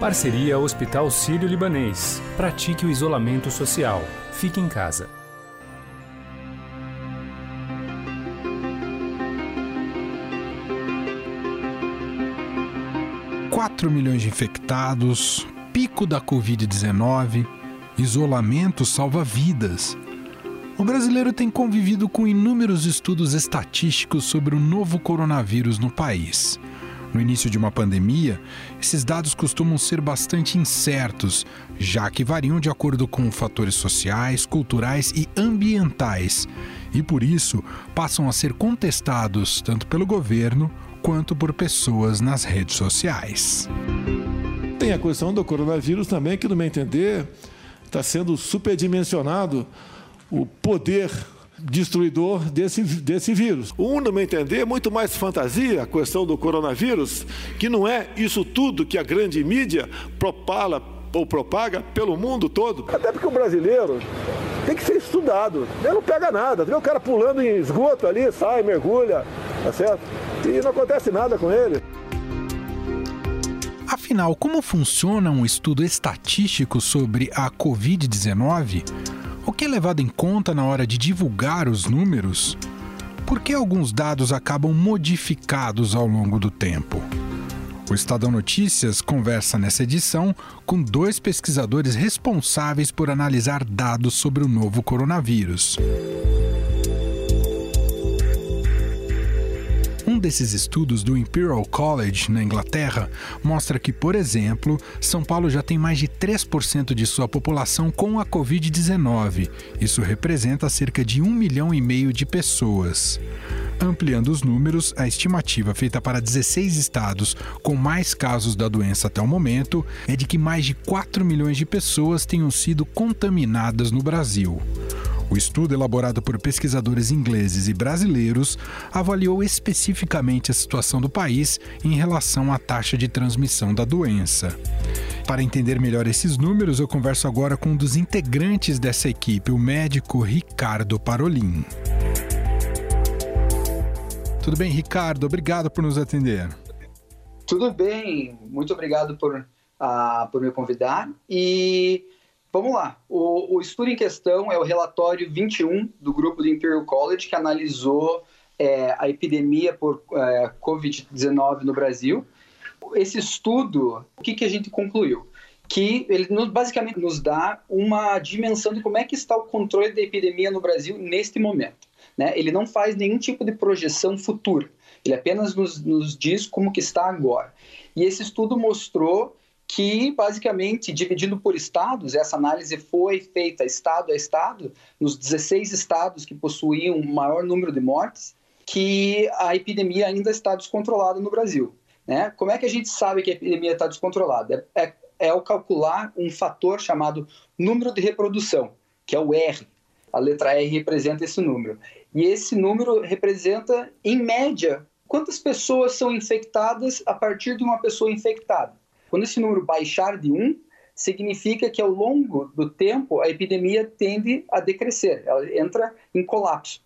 Parceria Hospital Sírio-Libanês. Pratique o isolamento social. Fique em casa. 4 milhões de infectados, pico da Covid-19, isolamento salva vidas. O brasileiro tem convivido com inúmeros estudos estatísticos sobre o novo coronavírus no país. No início de uma pandemia, esses dados costumam ser bastante incertos, já que variam de acordo com fatores sociais, culturais e ambientais, e por isso passam a ser contestados tanto pelo governo quanto por pessoas nas redes sociais. Tem a questão do coronavírus também, que, no meu entender, está sendo superdimensionado o poder destruidor desse, desse vírus. Um, no meu entender, é muito mais fantasia a questão do coronavírus, que não é isso tudo que a grande mídia propala ou propaga pelo mundo todo. Até porque o brasileiro tem que ser estudado. Ele não pega nada. Vê o cara pulando em esgoto ali, sai, mergulha, tá certo? E não acontece nada com ele. Afinal, como funciona um estudo estatístico sobre a Covid-19? O que é levado em conta na hora de divulgar os números? Por que alguns dados acabam modificados ao longo do tempo? O Estadão Notícias conversa nessa edição com dois pesquisadores responsáveis por analisar dados sobre o novo coronavírus. Um desses estudos do Imperial College, na Inglaterra, mostra que, por exemplo, São Paulo já tem mais de 3% de sua população com a Covid-19. Isso representa cerca de um milhão e meio de pessoas. Ampliando os números, a estimativa feita para 16 estados com mais casos da doença até o momento é de que mais de 4 milhões de pessoas tenham sido contaminadas no Brasil. O estudo, elaborado por pesquisadores ingleses e brasileiros, avaliou especificamente a situação do país em relação à taxa de transmissão da doença. Para entender melhor esses números, eu converso agora com um dos integrantes dessa equipe, o médico Ricardo Parolin. Tudo bem, Ricardo? Obrigado por nos atender. Tudo bem, muito obrigado por, uh, por me convidar. E Vamos lá. O, o, estudo em questão é o relatório 21 do grupo do Imperial College, que analisou é, a epidemia por é, Covid-19 no Brasil. Esse estudo, o que, que a gente concluiu? Que ele nos, basicamente nos dá uma dimensão de como é que está o controle da epidemia no Brasil neste momento. Né? Ele não faz nenhum tipo de projeção futura. Ele apenas nos, nos diz como que está agora. E esse estudo mostrou que basicamente dividindo por estados, essa análise foi feita estado a estado, nos 16 estados que possuíam o maior número de mortes, que a epidemia ainda está descontrolada no Brasil. Né? Como é que a gente sabe que a epidemia está descontrolada? É, é, é ao calcular um fator chamado número de reprodução, que é o R. A letra R representa esse número. E esse número representa, em média, quantas pessoas são infectadas a partir de uma pessoa infectada. Quando esse número baixar de 1, significa que ao longo do tempo a epidemia tende a decrescer, ela entra em colapso.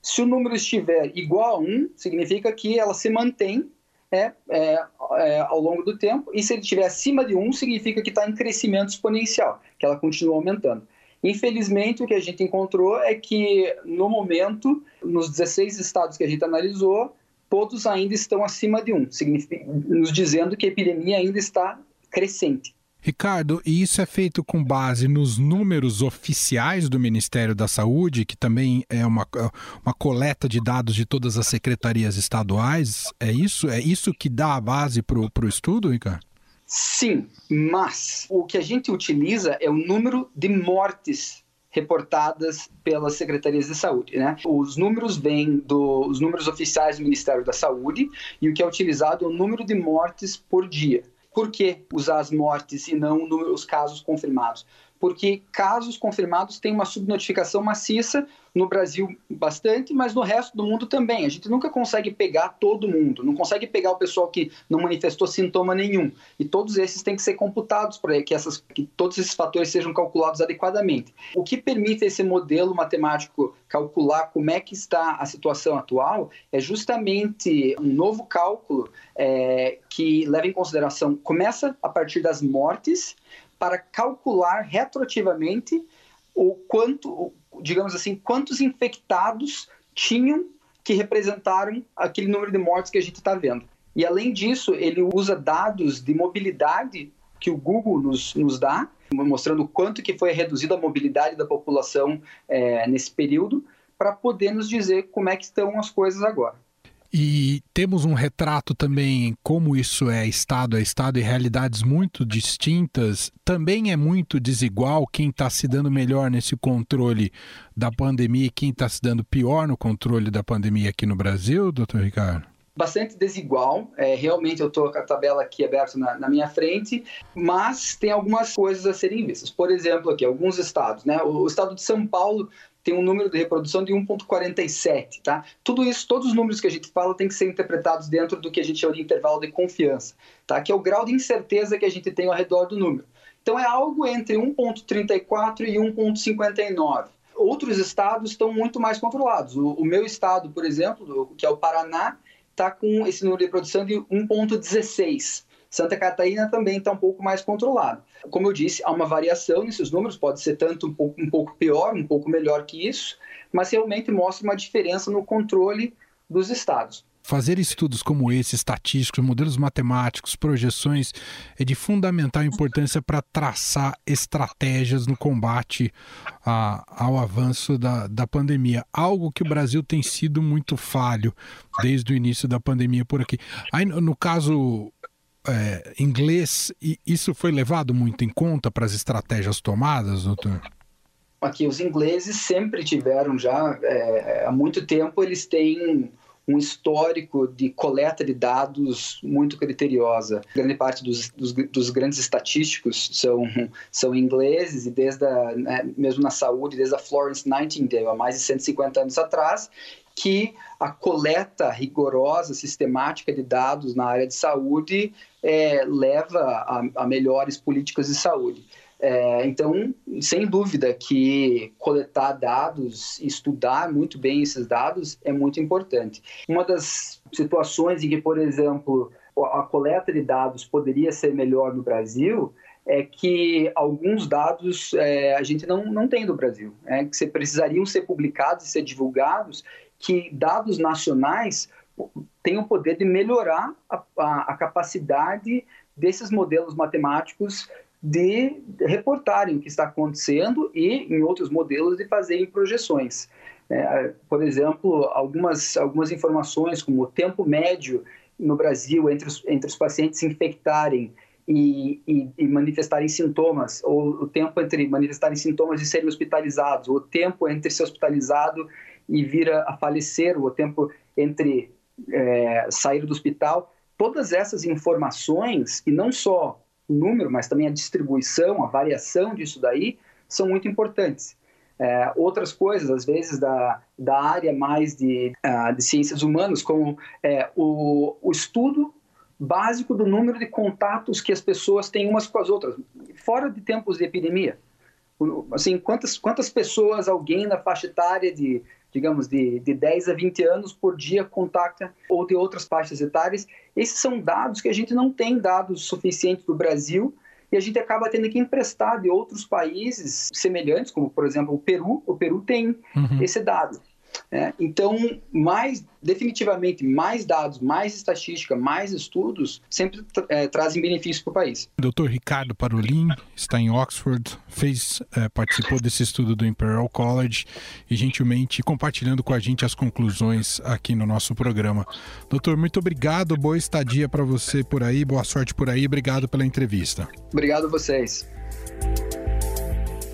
Se o número estiver igual a 1, significa que ela se mantém é, é, é, ao longo do tempo, e se ele estiver acima de 1, significa que está em crescimento exponencial, que ela continua aumentando. Infelizmente, o que a gente encontrou é que, no momento, nos 16 estados que a gente analisou, todos ainda estão acima de 1, nos dizendo que a epidemia ainda está crescente. Ricardo, e isso é feito com base nos números oficiais do Ministério da Saúde, que também é uma, uma coleta de dados de todas as secretarias estaduais? É isso? É isso que dá a base para o estudo, Ricardo? Sim, mas o que a gente utiliza é o número de mortes reportadas pelas secretarias de saúde. Né? Os números vêm dos números oficiais do Ministério da Saúde e o que é utilizado é o número de mortes por dia. Por que usar as mortes e não os casos confirmados? Porque casos confirmados têm uma subnotificação maciça no Brasil bastante, mas no resto do mundo também. A gente nunca consegue pegar todo mundo, não consegue pegar o pessoal que não manifestou sintoma nenhum. E todos esses têm que ser computados para que, essas, que todos esses fatores sejam calculados adequadamente. O que permite esse modelo matemático calcular como é que está a situação atual é justamente um novo cálculo é, que leva em consideração, começa a partir das mortes, para calcular retroativamente o quanto, digamos assim, quantos infectados tinham que representaram aquele número de mortes que a gente está vendo. E além disso, ele usa dados de mobilidade que o Google nos, nos dá, mostrando quanto que foi reduzida a mobilidade da população é, nesse período, para poder nos dizer como é que estão as coisas agora. E temos um retrato também como isso é estado a estado e realidades muito distintas. Também é muito desigual quem está se dando melhor nesse controle da pandemia e quem está se dando pior no controle da pandemia aqui no Brasil, doutor Ricardo? bastante desigual. É, realmente eu estou com a tabela aqui aberta na, na, minha frente, mas tem algumas coisas a serem vistas. Por exemplo, aqui, alguns estados. Né? O, o estado de São Paulo tem um número de reprodução de 1.47, tá? Tudo isso, todos os números que a gente fala têm que ser interpretados dentro do que a gente chama de intervalo de confiança, tá? Que é o grau de incerteza que a gente tem ao redor do número. Então é algo entre 1.34 e 1.59. Outros estados estão muito mais controlados. O, o meu estado, por exemplo, que é o Paraná, está com esse número de reprodução de 1.16. Santa Catarina também está um pouco mais controlado. Como eu disse, há uma variação nesses números, pode ser tanto um pouco, um pouco pior, um pouco melhor que isso, mas realmente mostra uma diferença no controle dos estados. Fazer estudos como esse, estatísticos, modelos matemáticos, projeções, é de fundamental importância para traçar estratégias no combate a, ao avanço da, da pandemia. Algo que o Brasil tem sido muito falho desde o início da pandemia por aqui. Aí, no caso é, inglês, e isso foi levado muito em conta para as estratégias tomadas, doutor? Aqui, os ingleses sempre tiveram já, é, há muito tempo, eles têm um histórico de coleta de dados muito criteriosa. Grande parte dos, dos, dos grandes estatísticos são, são ingleses e desde a, né, mesmo na saúde, desde a Florence Nightingale, há mais de 150 anos atrás, que a coleta rigorosa, sistemática de dados na área de saúde é, leva a, a, melhores políticas de saúde. É, então, sem dúvida que coletar dados, estudar muito bem esses dados é muito importante. Uma das situações em que, por exemplo, a coleta de dados poderia ser melhor no Brasil é que alguns dados é, a gente não, não tem do Brasil, é, que precisariam ser publicados e ser divulgados que dados nacionais têm o poder de melhorar a, a, a capacidade desses modelos matemáticos de reportarem o que está acontecendo e, em outros modelos, de fazerem projeções. É, por exemplo, algumas, algumas informações, como o tempo médio no Brasil entre os, entre os pacientes infectarem e, e, e, manifestarem sintomas, ou o tempo entre manifestarem sintomas e serem hospitalizados, ou o tempo entre ser hospitalizado e vir a, falecer, o tempo entre é, sair do hospital, todas essas informações, e não só o número, mas também a distribuição, a variação disso daí, são muito importantes. É, outras coisas, às vezes, da, da área mais de, uh, de ciências humanas, como é, o, o estudo básico do número de contatos que as pessoas têm umas com as outras, fora de tempos de epidemia. Assim, quantas, quantas pessoas alguém na faixa etária de digamos, de, de 10 a 20 anos por dia contacta ou de outras faixas etárias. Esses são dados que a gente não tem dados suficientes do Brasil e a gente acaba tendo que emprestar de outros países semelhantes, como por exemplo o Peru. O Peru tem uhum. esse dado. É, então, mais definitivamente, mais dados, mais estatística, mais estudos sempre é, trazem benefícios para o país. Dr. Ricardo Parolin está em Oxford, fez, é, participou desse estudo do Imperial College e gentilmente compartilhando com a gente as conclusões aqui no nosso programa. Doutor, muito obrigado, boa estadia para você por aí, boa sorte por aí, obrigado pela entrevista. Obrigado a vocês.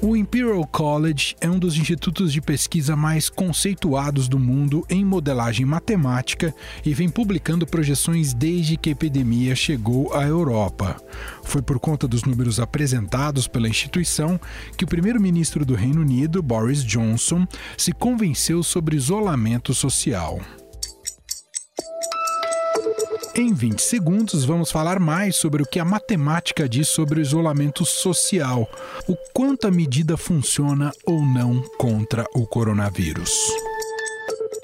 O Imperial College é um dos institutos de pesquisa mais conceituados do mundo em modelagem matemática e vem publicando projeções desde que a epidemia chegou à Europa. Foi por conta dos números apresentados pela instituição que o primeiro-ministro do Reino Unido, Boris Johnson, se convenceu sobre isolamento social. Em 20 segundos, vamos falar mais sobre o que a matemática diz sobre o isolamento social, o quanto a medida funciona ou não contra o coronavírus.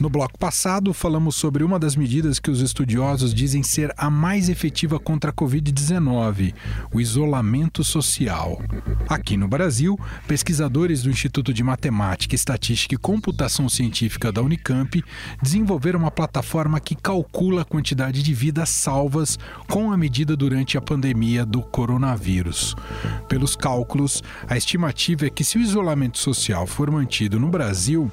No bloco passado, falamos sobre uma das medidas que os estudiosos dizem ser a mais efetiva contra a Covid-19, o isolamento social. Aqui no Brasil, pesquisadores do Instituto de Matemática, Estatística e Computação Científica da Unicamp desenvolveram uma plataforma que calcula a quantidade de vidas salvas com a medida durante a pandemia do coronavírus. Pelos cálculos, a estimativa é que se o isolamento social for mantido no Brasil,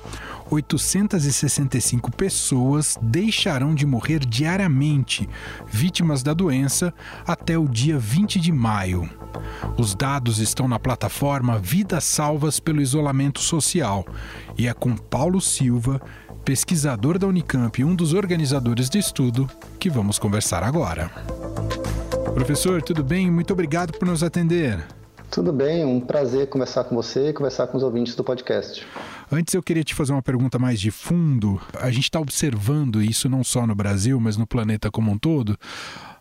865 pessoas deixarão de morrer diariamente, vítimas da doença, até o dia 20 de maio. Os dados estão na plataforma Vidas Salvas pelo Isolamento Social e é com Paulo Silva, pesquisador da Unicamp e um dos organizadores do estudo, que vamos conversar agora. Professor, tudo bem? Muito obrigado por nos atender. Tudo bem, um prazer conversar com você e conversar com os ouvintes do podcast. Antes eu queria te fazer uma pergunta mais de fundo. A gente está observando isso não só no Brasil, mas no planeta como um todo,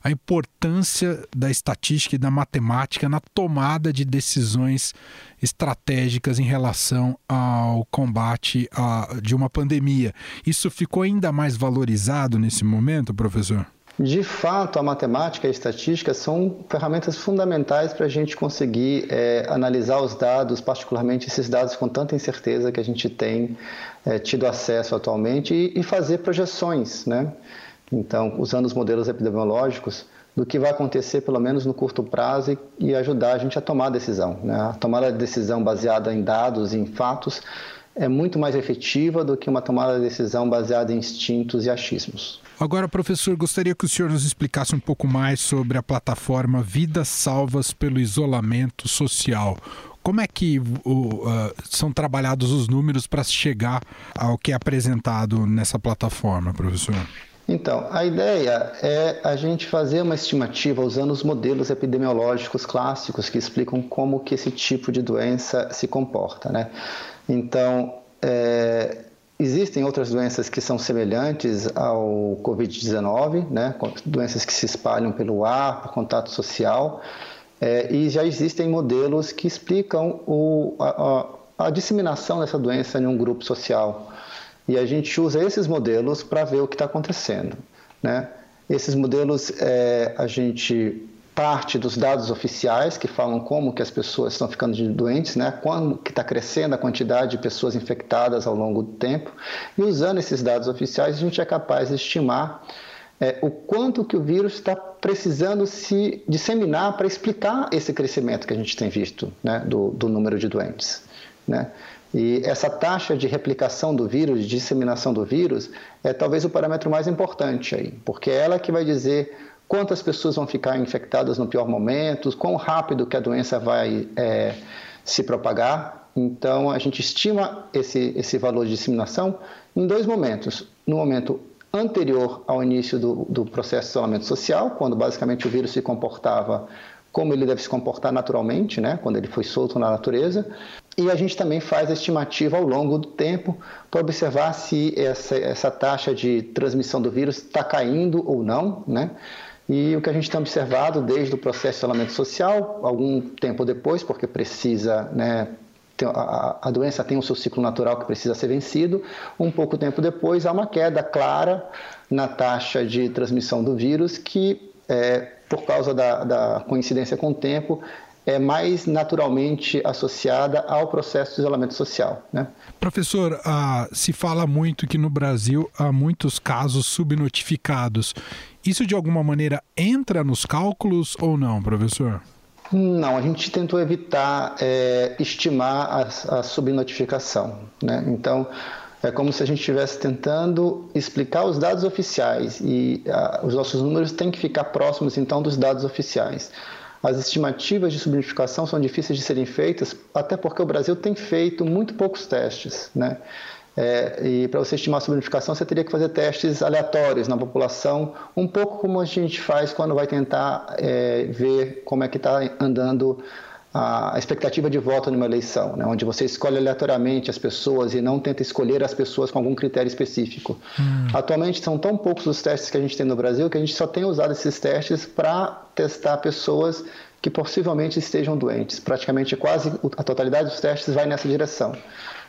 a importância da estatística e da matemática na tomada de decisões estratégicas em relação ao combate a, de uma pandemia. Isso ficou ainda mais valorizado nesse momento, professor? De fato, a matemática e a estatística são ferramentas fundamentais para a gente conseguir é, analisar os dados, particularmente esses dados com tanta incerteza que a gente tem é, tido acesso atualmente, e, e, fazer projeções, né? Então, usando os modelos epidemiológicos, do que vai acontecer, pelo menos no curto prazo, e, e ajudar a gente a tomar a decisão. Né? A tomada de decisão baseada em dados, em fatos, é muito mais efetiva do que uma tomada de decisão baseada em instintos e achismos. Agora, professor, gostaria que o senhor nos explicasse um pouco mais sobre a plataforma Vidas Salvas pelo Isolamento Social. Como é que uh, são trabalhados os números para chegar ao que é apresentado nessa plataforma, professor? Então, a ideia é a gente fazer uma estimativa usando os modelos epidemiológicos clássicos que explicam como que esse tipo de doença se comporta, né? Então, é, Existem outras doenças que são semelhantes ao Covid-19, né? doenças que se espalham pelo ar, por contato social, é, e já existem modelos que explicam o, a, a, a, disseminação dessa doença em um grupo social. E a gente usa esses modelos para ver o que está acontecendo. Né? Esses modelos é, a gente parte dos dados oficiais que falam como que as pessoas estão ficando doentes, né? Quando que está crescendo a quantidade de pessoas infectadas ao longo do tempo e usando esses dados oficiais a gente é capaz de estimar é, o quanto que o vírus está precisando se disseminar para explicar esse crescimento que a gente tem visto, né? Do, do número de doentes, né? E essa taxa de replicação do vírus, de disseminação do vírus, é talvez o parâmetro mais importante aí, porque é ela que vai dizer quantas pessoas vão ficar infectadas no pior momento, quão rápido que a doença vai é, se propagar. Então, a gente estima esse, esse valor de disseminação em dois momentos. No momento anterior ao início do, do processo de isolamento social, quando basicamente o vírus se comportava como ele deve se comportar naturalmente, né, quando ele foi solto na natureza. E a gente também faz a estimativa ao longo do tempo para observar se essa, essa taxa de transmissão do vírus está caindo ou não, né? E o que a gente tem observado desde o processo de isolamento social, algum tempo depois, porque precisa, né, a, doença tem o seu ciclo natural que precisa ser vencido, um pouco tempo depois há uma queda clara na taxa de transmissão do vírus que, é, por causa da, da coincidência com o tempo, é mais naturalmente associada ao processo de isolamento social. Né? Professor, uh, se fala muito que no Brasil há muitos casos subnotificados. Isso de alguma maneira entra nos cálculos ou não, professor? Não, a gente tentou evitar é, estimar a, a subnotificação. Né? Então, é como se a gente estivesse tentando explicar os dados oficiais e a, os nossos números têm que ficar próximos, então, dos dados oficiais. As estimativas de subnotificação são difíceis de serem feitas, até porque o Brasil tem feito muito poucos testes. Né? É, e para você estimar a subnotificação, você teria que fazer testes aleatórios na população, um pouco como a gente faz quando vai tentar é, ver como é que está andando a expectativa de voto numa eleição, né, onde você escolhe aleatoriamente as pessoas e não tenta escolher as pessoas com algum critério específico. Hum. Atualmente são tão poucos os testes que a gente tem no Brasil que a gente só tem usado esses testes para testar pessoas que possivelmente estejam doentes. Praticamente quase a totalidade dos testes vai nessa direção.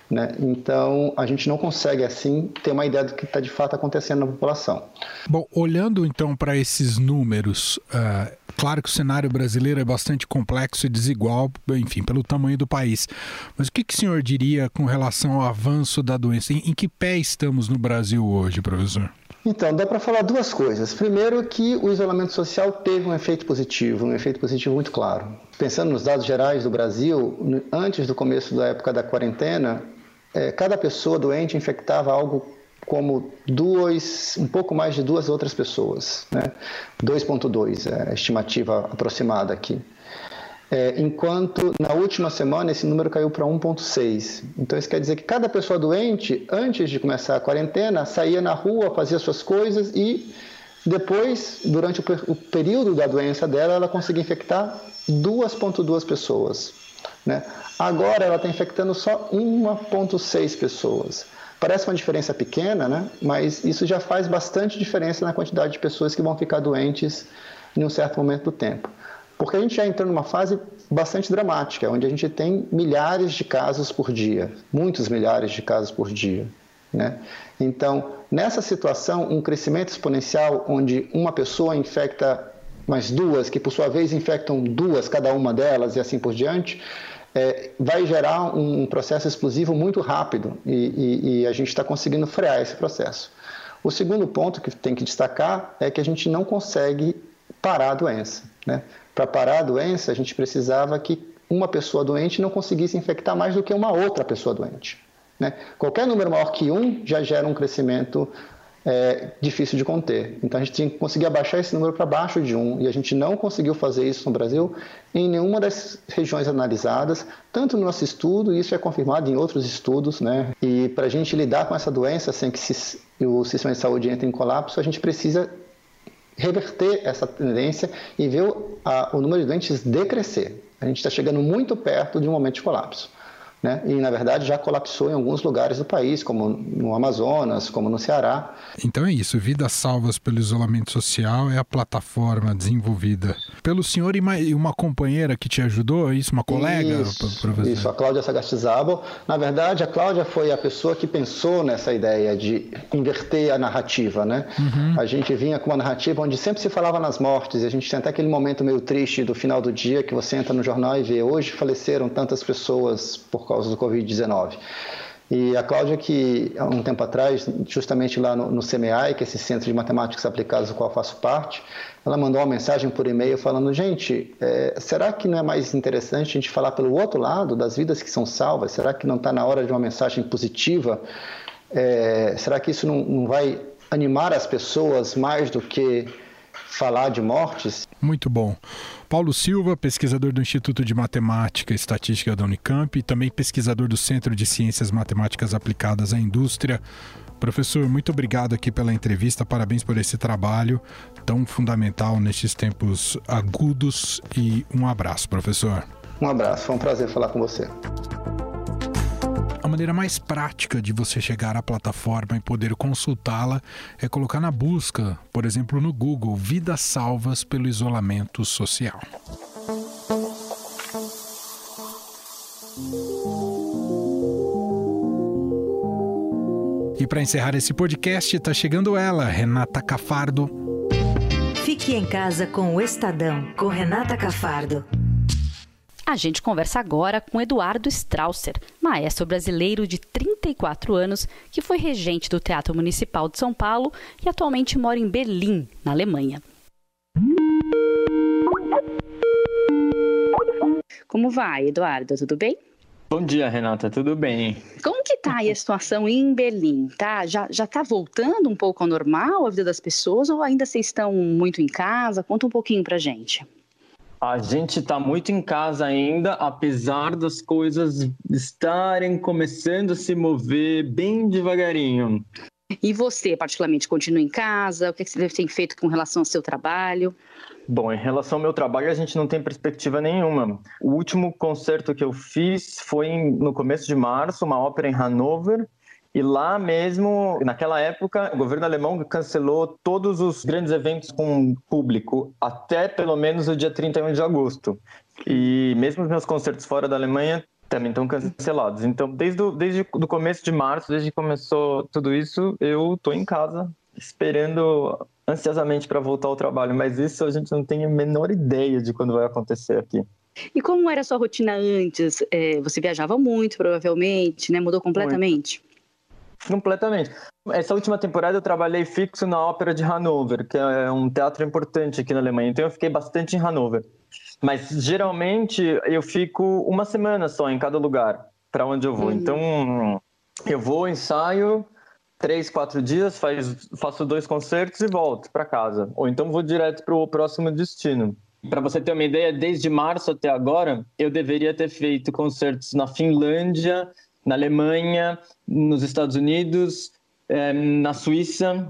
Né? Então, a gente não consegue, assim, ter uma ideia do que está de fato acontecendo na população. Bom, olhando então para esses números, uh, claro que o cenário brasileiro é bastante complexo e desigual, enfim, pelo tamanho do país. Mas o que, que o senhor diria com relação ao avanço da doença? Em, em que pé estamos no Brasil hoje, professor? Então, dá para falar duas coisas. Primeiro, que o isolamento social teve um efeito positivo, um efeito positivo muito claro. Pensando nos dados gerais do Brasil, antes do começo da época da quarentena, é, cada pessoa doente infectava algo como duas, um pouco mais de duas outras pessoas, né? 2.2 é a estimativa aproximada aqui. É, enquanto na última semana esse número caiu para 1,6. Então isso quer dizer que cada pessoa doente, antes de começar a quarentena, saía na rua, fazia suas coisas e depois, durante o, período da doença dela, ela conseguia infectar 2,2 pessoas. Né? Agora ela está infectando só 1,6 pessoas. Parece uma diferença pequena, né? mas isso já faz bastante diferença na quantidade de pessoas que vão ficar doentes em um certo momento do tempo. Porque a gente já entrou numa fase bastante dramática, onde a gente tem milhares de casos por dia, muitos milhares de casos por dia. Né? Então, nessa situação, um crescimento exponencial onde uma pessoa infecta mais duas, que por sua vez infectam duas cada uma delas e assim por diante, é, vai gerar um processo explosivo muito rápido e, e, e a gente está conseguindo frear esse processo. O segundo ponto que tem que destacar é que a gente não consegue parar a doença. Né? Para parar a doença, a gente precisava que uma pessoa doente não conseguisse infectar mais do que uma outra pessoa doente. Né? Qualquer número maior que um já gera um crescimento é, difícil de conter. Então a gente tinha que conseguir abaixar esse número para baixo de 1 e a gente não conseguiu fazer isso no Brasil em nenhuma das regiões analisadas, tanto no nosso estudo, e isso é confirmado em outros estudos, né? E para a gente lidar com essa doença sem que se, o sistema de saúde entre em colapso, a gente precisa reverter essa tendência e ver o, a, o número de doentes decrescer. A gente está chegando muito perto de um momento de colapso né? e na verdade já colapsou em alguns lugares do país, como no Amazonas, como no Ceará. Então é isso, Vidas Salvas pelo Isolamento Social é a plataforma desenvolvida pelo senhor e uma companheira que te ajudou, é isso, uma colega? Isso, isso a Cláudia Sagastizabal. Na verdade, a Cláudia foi a pessoa que pensou nessa ideia de inverter a narrativa. Né? Uhum. A gente vinha com uma narrativa onde sempre se falava nas mortes, e a gente tem até aquele momento meio triste do final do dia que você entra no jornal e vê hoje faleceram tantas pessoas por causa do Covid-19. E a Cláudia, que há um tempo atrás, justamente lá no, no que é esse Centro de Matemáticas Aplicadas do qual faço parte, ela mandou uma mensagem por e-mail falando: gente, é, será que não é mais interessante a gente falar pelo outro lado das vidas que são salvas? Será que não está na hora de uma mensagem positiva? É, será que isso não, não vai animar as pessoas mais do que falar de mortes? Muito bom. Paulo Silva, pesquisador do Instituto de Matemática e Estatística da Unicamp e também pesquisador do Centro de Ciências Matemáticas Aplicadas à Indústria. Professor, muito obrigado aqui pela entrevista, parabéns por esse trabalho tão fundamental nestes tempos agudos e um abraço, professor. Um abraço, foi um prazer falar com você. A maneira mais prática de você chegar à plataforma e poder consultá-la é colocar na busca, por exemplo, no Google, Vidas Salvas pelo Isolamento Social. E para encerrar esse podcast, está chegando ela, Renata Cafardo. Fique em casa com o Estadão, com Renata Cafardo. A gente conversa agora com Eduardo Strausser, maestro brasileiro de 34 anos que foi regente do Teatro Municipal de São Paulo e atualmente mora em Berlim, na Alemanha. Como vai, Eduardo? Tudo bem? Bom dia, Renata, tudo bem? Como que tá aí a situação em Berlim? Tá, já, já tá voltando um pouco ao normal a vida das pessoas ou ainda vocês estão muito em casa? Conta um pouquinho pra gente. A gente está muito em casa ainda, apesar das coisas estarem começando a se mover bem devagarinho. E você, particularmente, continua em casa? O que você tem feito com relação ao seu trabalho? Bom, em relação ao meu trabalho, a gente não tem perspectiva nenhuma. O último concerto que eu fiz foi no começo de março, uma ópera em Hanover, e lá mesmo, naquela época, o governo alemão cancelou todos os grandes eventos com público até pelo menos o dia 31 de agosto. E mesmo os meus concertos fora da Alemanha também estão cancelados. Então, desde o desde o começo de março, desde que começou tudo isso, eu estou em casa esperando ansiosamente para voltar ao trabalho, mas isso a gente não tem a menor ideia de quando vai acontecer aqui. E como era a sua rotina antes? É, você viajava muito, provavelmente, né? Mudou completamente? Muito. Completamente. Essa última temporada eu trabalhei fixo na Ópera de Hanover, que é um teatro importante aqui na Alemanha, então eu fiquei bastante em Hanover. Mas geralmente eu fico uma semana só em cada lugar para onde eu vou. Uhum. Então eu vou, ensaio três, quatro dias, faz, faço dois concertos e volto para casa. Ou então vou direto para o próximo destino. Para você ter uma ideia, desde março até agora, eu deveria ter feito concertos na Finlândia, na Alemanha, nos Estados Unidos, é, na Suíça,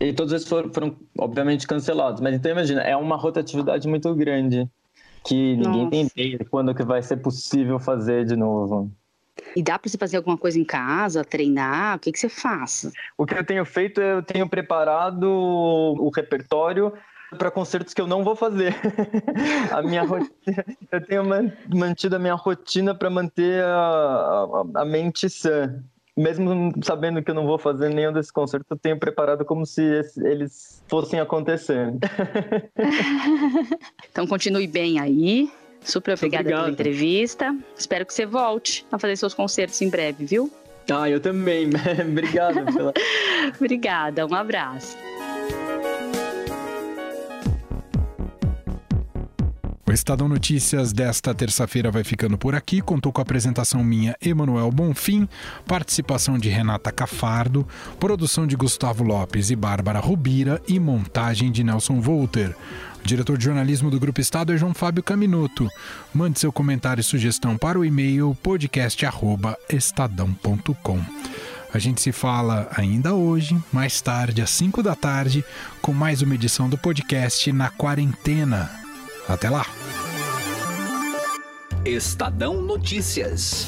e todos esses foram, foram, obviamente cancelados. Mas então imagina, é uma rotatividade muito grande que ninguém Nossa. tem ideia de quando que vai ser possível fazer de novo. E dá para você fazer alguma coisa em casa, treinar? O que, que você faz? O que eu tenho feito é eu tenho preparado o repertório para concertos que eu não vou fazer. a minha rotina, eu tenho mantido a minha rotina para manter a, a, a, mente sã. Mesmo sabendo que eu não vou fazer nenhum desses concertos, eu tenho preparado como se eles fossem acontecer. então continue bem aí. Super obrigada Obrigado. pela entrevista. Espero que você volte a fazer seus concertos em breve, viu? Ah, eu também. Obrigado. Pela... Obrigada, um abraço. Estadão Notícias desta terça-feira vai ficando por aqui. Contou com a apresentação minha, Emanuel Bonfim, participação de Renata Cafardo, produção de Gustavo Lopes e Bárbara Rubira e montagem de Nelson Volter. O diretor de jornalismo do Grupo Estado é João Fábio Caminuto. Mande seu comentário e sugestão para o e-mail podcast@estadão.com. A gente se fala ainda hoje, mais tarde, às 5 da tarde, com mais uma edição do podcast Na Quarentena. Até lá! Estadão Notícias.